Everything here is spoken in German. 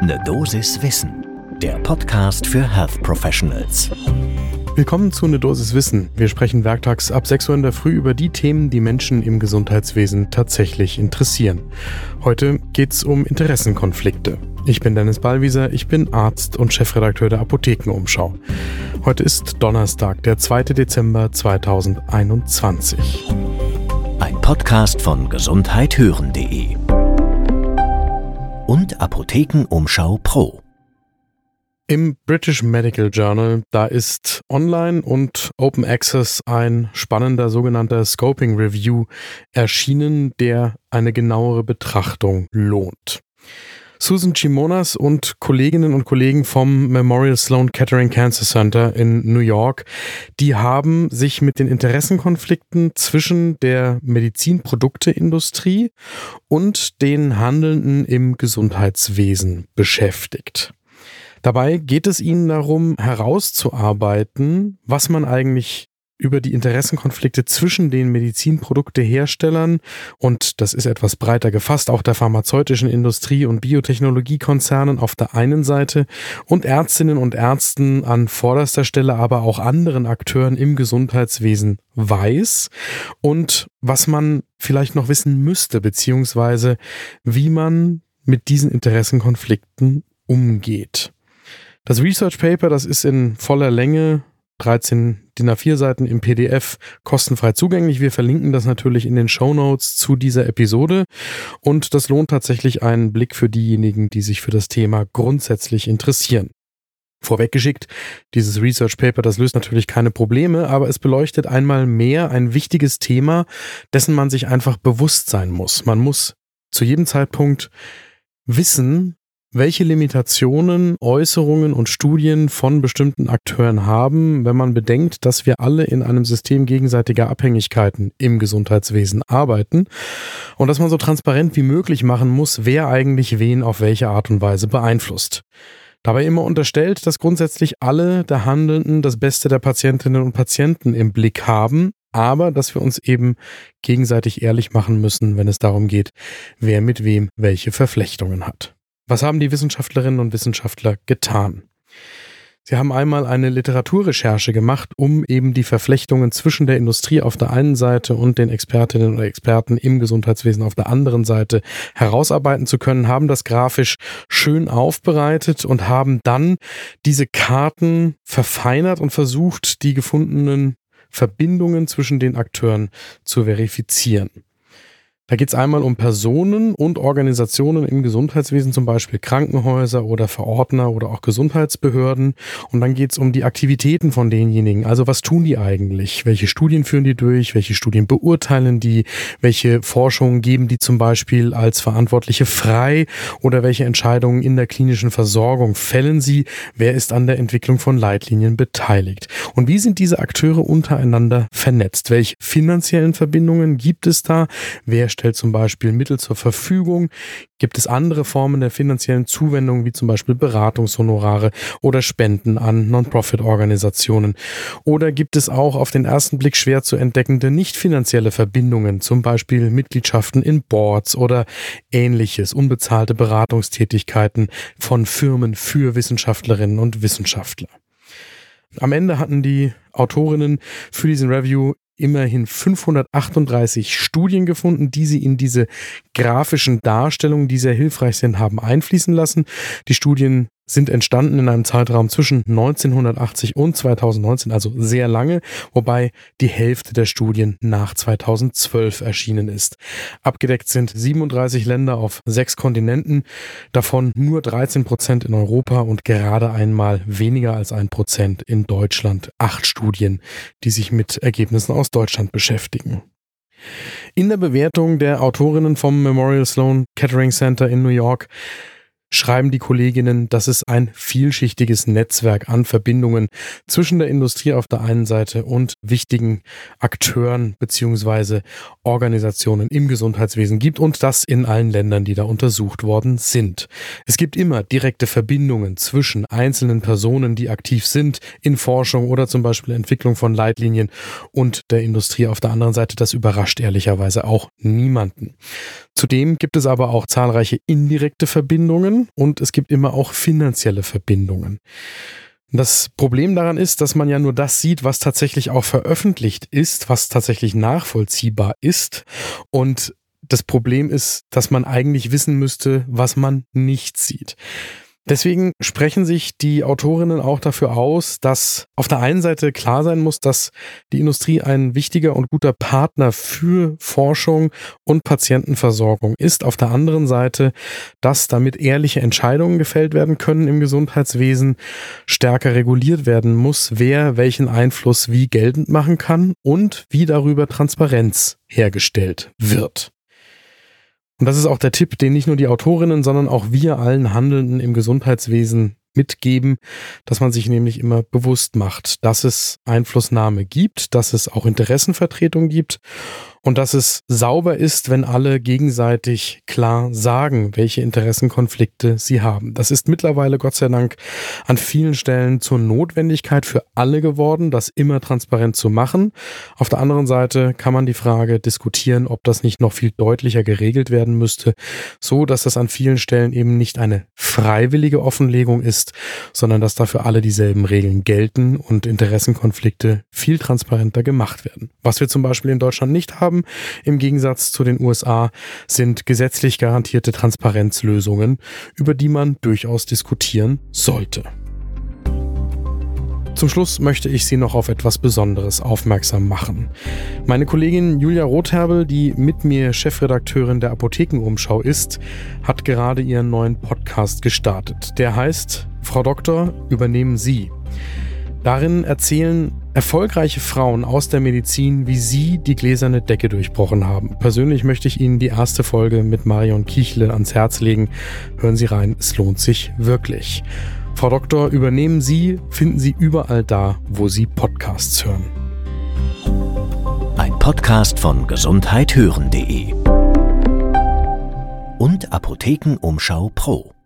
Ne Dosis Wissen, der Podcast für Health Professionals. Willkommen zu Ne Dosis Wissen. Wir sprechen werktags ab 6 Uhr in der Früh über die Themen, die Menschen im Gesundheitswesen tatsächlich interessieren. Heute geht es um Interessenkonflikte. Ich bin Dennis Ballwieser, ich bin Arzt und Chefredakteur der Apothekenumschau. Heute ist Donnerstag, der 2. Dezember 2021. Ein Podcast von gesundheithören.de und Apothekenumschau Pro. Im British Medical Journal, da ist online und Open Access ein spannender sogenannter Scoping Review erschienen, der eine genauere Betrachtung lohnt. Susan Chimonas und Kolleginnen und Kollegen vom Memorial Sloan Kettering Cancer Center in New York, die haben sich mit den Interessenkonflikten zwischen der Medizinprodukteindustrie und den Handelnden im Gesundheitswesen beschäftigt. Dabei geht es ihnen darum, herauszuarbeiten, was man eigentlich über die Interessenkonflikte zwischen den Medizinprodukteherstellern und das ist etwas breiter gefasst, auch der pharmazeutischen Industrie und Biotechnologiekonzernen auf der einen Seite und Ärztinnen und Ärzten an vorderster Stelle, aber auch anderen Akteuren im Gesundheitswesen weiß und was man vielleicht noch wissen müsste, beziehungsweise wie man mit diesen Interessenkonflikten umgeht. Das Research Paper, das ist in voller Länge 13 DIN A4-Seiten im PDF kostenfrei zugänglich. Wir verlinken das natürlich in den Show Notes zu dieser Episode. Und das lohnt tatsächlich einen Blick für diejenigen, die sich für das Thema grundsätzlich interessieren. Vorweggeschickt, dieses Research Paper, das löst natürlich keine Probleme, aber es beleuchtet einmal mehr ein wichtiges Thema, dessen man sich einfach bewusst sein muss. Man muss zu jedem Zeitpunkt wissen, welche Limitationen Äußerungen und Studien von bestimmten Akteuren haben, wenn man bedenkt, dass wir alle in einem System gegenseitiger Abhängigkeiten im Gesundheitswesen arbeiten und dass man so transparent wie möglich machen muss, wer eigentlich wen auf welche Art und Weise beeinflusst. Dabei immer unterstellt, dass grundsätzlich alle der Handelnden das Beste der Patientinnen und Patienten im Blick haben, aber dass wir uns eben gegenseitig ehrlich machen müssen, wenn es darum geht, wer mit wem welche Verflechtungen hat. Was haben die Wissenschaftlerinnen und Wissenschaftler getan? Sie haben einmal eine Literaturrecherche gemacht, um eben die Verflechtungen zwischen der Industrie auf der einen Seite und den Expertinnen und Experten im Gesundheitswesen auf der anderen Seite herausarbeiten zu können, haben das grafisch schön aufbereitet und haben dann diese Karten verfeinert und versucht, die gefundenen Verbindungen zwischen den Akteuren zu verifizieren. Da geht es einmal um Personen und Organisationen im Gesundheitswesen, zum Beispiel Krankenhäuser oder Verordner oder auch Gesundheitsbehörden. Und dann geht es um die Aktivitäten von denjenigen. Also was tun die eigentlich? Welche Studien führen die durch? Welche Studien beurteilen die? Welche Forschungen geben die zum Beispiel als Verantwortliche frei? Oder welche Entscheidungen in der klinischen Versorgung fällen sie? Wer ist an der Entwicklung von Leitlinien beteiligt? Und wie sind diese Akteure untereinander vernetzt? Welche finanziellen Verbindungen gibt es da? Wer stellt zum Beispiel Mittel zur Verfügung? Gibt es andere Formen der finanziellen Zuwendung, wie zum Beispiel Beratungshonorare oder Spenden an Non-Profit-Organisationen? Oder gibt es auch auf den ersten Blick schwer zu entdeckende nicht finanzielle Verbindungen, zum Beispiel Mitgliedschaften in Boards oder ähnliches, unbezahlte Beratungstätigkeiten von Firmen für Wissenschaftlerinnen und Wissenschaftler? Am Ende hatten die Autorinnen für diesen Review immerhin 538 Studien gefunden, die sie in diese grafischen Darstellungen, die sehr hilfreich sind, haben einfließen lassen. Die Studien sind entstanden in einem Zeitraum zwischen 1980 und 2019, also sehr lange, wobei die Hälfte der Studien nach 2012 erschienen ist. Abgedeckt sind 37 Länder auf sechs Kontinenten, davon nur 13 Prozent in Europa und gerade einmal weniger als ein Prozent in Deutschland. Acht Studien, die sich mit Ergebnissen aus Deutschland beschäftigen. In der Bewertung der Autorinnen vom Memorial Sloan Kettering Center in New York schreiben die Kolleginnen, dass es ein vielschichtiges Netzwerk an Verbindungen zwischen der Industrie auf der einen Seite und wichtigen Akteuren beziehungsweise Organisationen im Gesundheitswesen gibt und das in allen Ländern, die da untersucht worden sind. Es gibt immer direkte Verbindungen zwischen einzelnen Personen, die aktiv sind in Forschung oder zum Beispiel Entwicklung von Leitlinien und der Industrie auf der anderen Seite. Das überrascht ehrlicherweise auch niemanden. Zudem gibt es aber auch zahlreiche indirekte Verbindungen Und es gibt immer auch finanzielle Verbindungen. Das Problem daran ist, dass man ja nur das sieht, was tatsächlich auch veröffentlicht ist, was tatsächlich nachvollziehbar ist. Und das Problem ist, dass man eigentlich wissen müsste, was man nicht sieht. Deswegen sprechen sich die Autorinnen auch dafür aus, dass auf der einen Seite klar sein muss, dass die Industrie ein wichtiger und guter Partner für Forschung und Patientenversorgung ist. Auf der anderen Seite, dass damit ehrliche Entscheidungen gefällt werden können im Gesundheitswesen, stärker reguliert werden muss, wer welchen Einfluss wie geltend machen kann und wie darüber Transparenz hergestellt wird. Und das ist auch der Tipp, den nicht nur die Autorinnen, sondern auch wir allen Handelnden im Gesundheitswesen mitgeben, dass man sich nämlich immer bewusst macht, dass es Einflussnahme gibt, dass es auch Interessenvertretung gibt und dass es sauber ist, wenn alle gegenseitig klar sagen, welche Interessenkonflikte sie haben. Das ist mittlerweile Gott sei Dank an vielen Stellen zur Notwendigkeit für alle geworden, das immer transparent zu machen. Auf der anderen Seite kann man die Frage diskutieren, ob das nicht noch viel deutlicher geregelt werden müsste, so dass das an vielen Stellen eben nicht eine freiwillige Offenlegung ist, sondern dass dafür alle dieselben Regeln gelten und Interessenkonflikte viel transparenter gemacht werden. Was wir zum Beispiel in Deutschland nicht haben, haben, im Gegensatz zu den USA, sind gesetzlich garantierte Transparenzlösungen, über die man durchaus diskutieren sollte. Zum Schluss möchte ich Sie noch auf etwas Besonderes aufmerksam machen. Meine Kollegin Julia Rotherbel, die mit mir Chefredakteurin der Apothekenumschau ist, hat gerade ihren neuen Podcast gestartet. Der heißt Frau Doktor, übernehmen Sie. Darin erzählen erfolgreiche Frauen aus der Medizin, wie sie die gläserne Decke durchbrochen haben. Persönlich möchte ich Ihnen die erste Folge mit Marion Kichle ans Herz legen. Hören Sie rein, es lohnt sich wirklich. Frau Doktor, übernehmen Sie, finden Sie überall da, wo Sie Podcasts hören. Ein Podcast von gesundheithören.de und Apothekenumschau Pro.